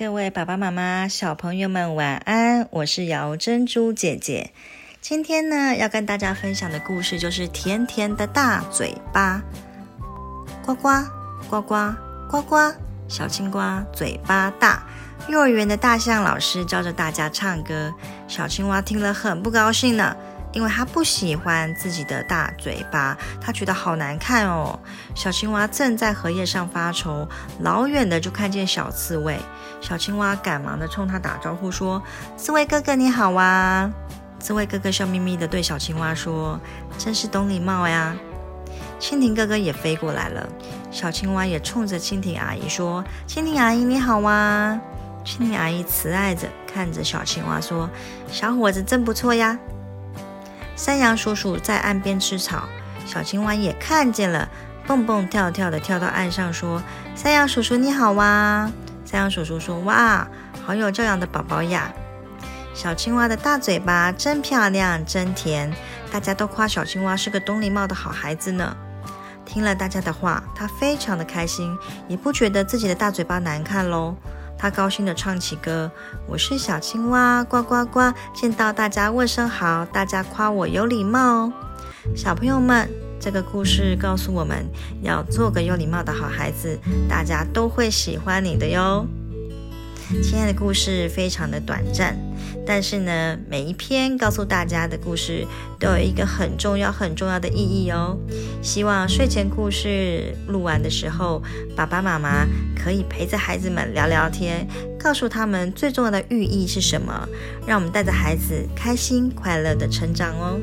各位爸爸妈妈、小朋友们晚安！我是姚珍珠姐姐。今天呢，要跟大家分享的故事就是甜甜的大嘴巴。呱呱呱呱呱呱，小青蛙嘴巴大。幼儿园的大象老师教着大家唱歌，小青蛙听了很不高兴呢。因为他不喜欢自己的大嘴巴，他觉得好难看哦。小青蛙正在荷叶上发愁，老远的就看见小刺猬。小青蛙赶忙的冲他打招呼说：“刺猬哥哥你好啊！”刺猬哥哥笑眯眯的对小青蛙说：“真是懂礼貌呀。”蜻蜓哥哥也飞过来了，小青蛙也冲着蜻蜓阿姨说：“蜻蜓阿姨你好啊！”蜻蜓阿姨慈爱着看着小青蛙说：“小伙子真不错呀。”山羊叔叔在岸边吃草，小青蛙也看见了，蹦蹦跳跳的跳到岸上，说：“山羊叔叔你好哇！”山羊叔叔说：“哇，好有教养的宝宝呀！”小青蛙的大嘴巴真漂亮，真甜，大家都夸小青蛙是个懂礼貌的好孩子呢。听了大家的话，他非常的开心，也不觉得自己的大嘴巴难看喽。他高兴地唱起歌：“我是小青蛙，呱呱呱，见到大家问声好，大家夸我有礼貌哦。”小朋友们，这个故事告诉我们要做个有礼貌的好孩子，大家都会喜欢你的哟。亲爱的故事非常的短暂。但是呢，每一篇告诉大家的故事都有一个很重要、很重要的意义哦。希望睡前故事录完的时候，爸爸妈妈可以陪着孩子们聊聊天，告诉他们最重要的寓意是什么，让我们带着孩子开心快乐的成长哦。